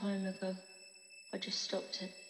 time ago. I just stopped it.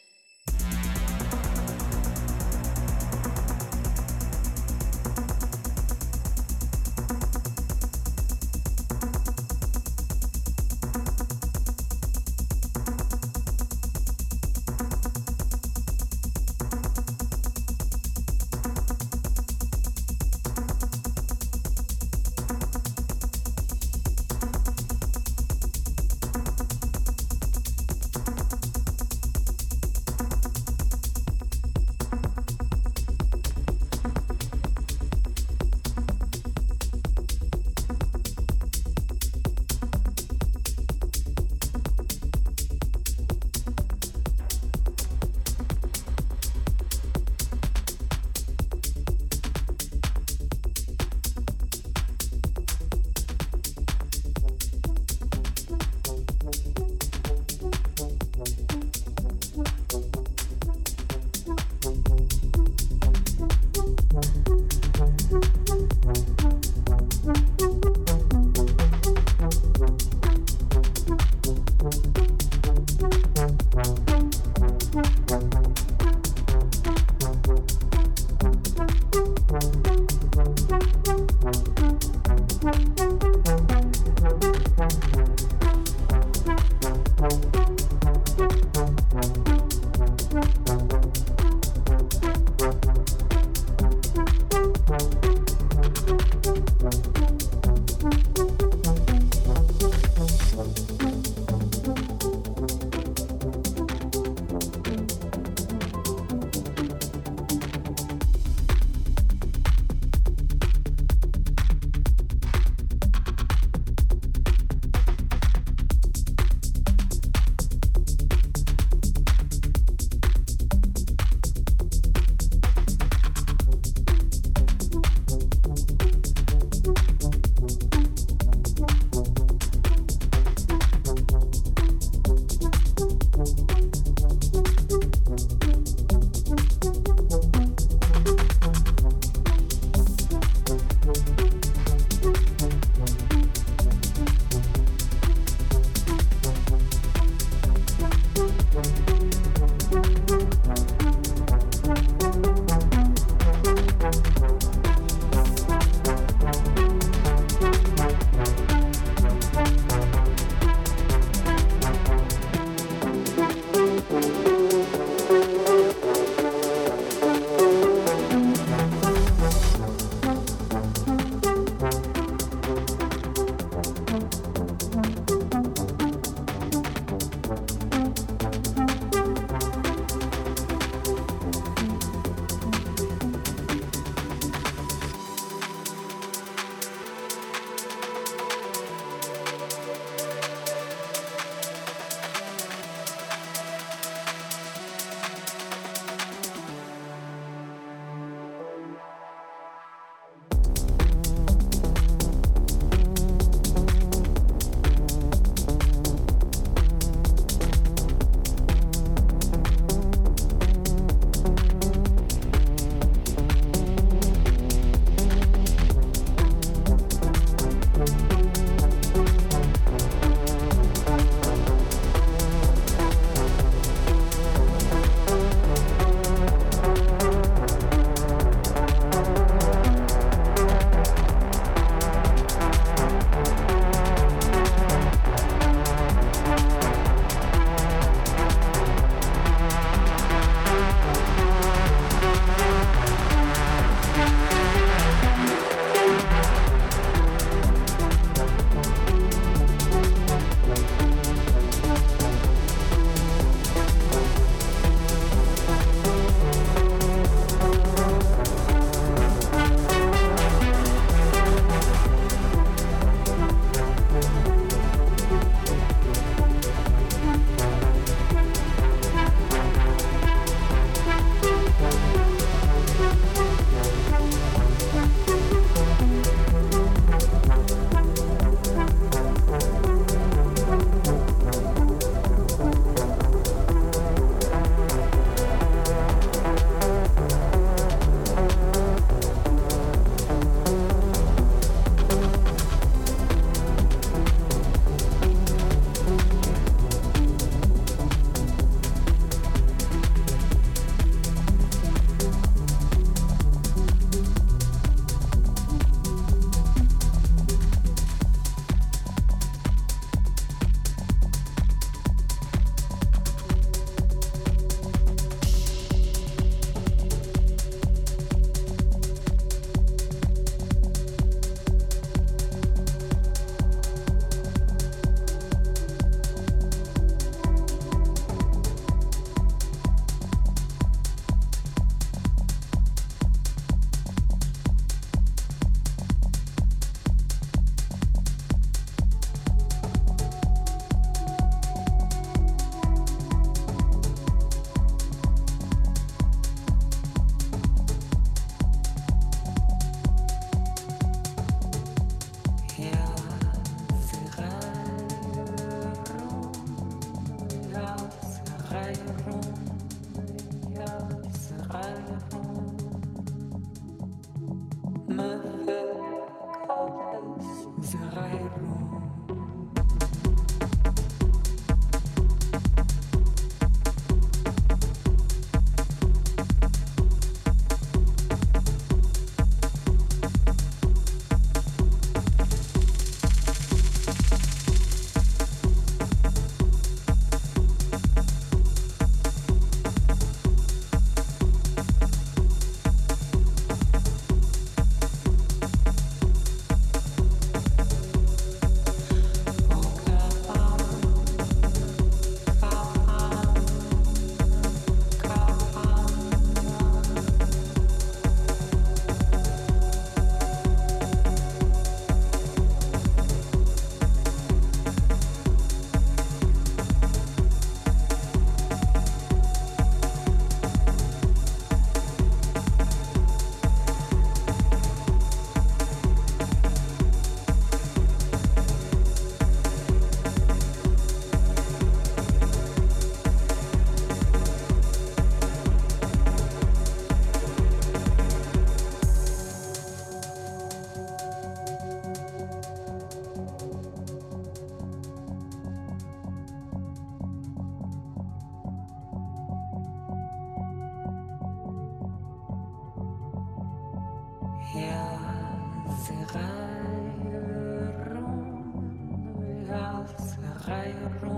room.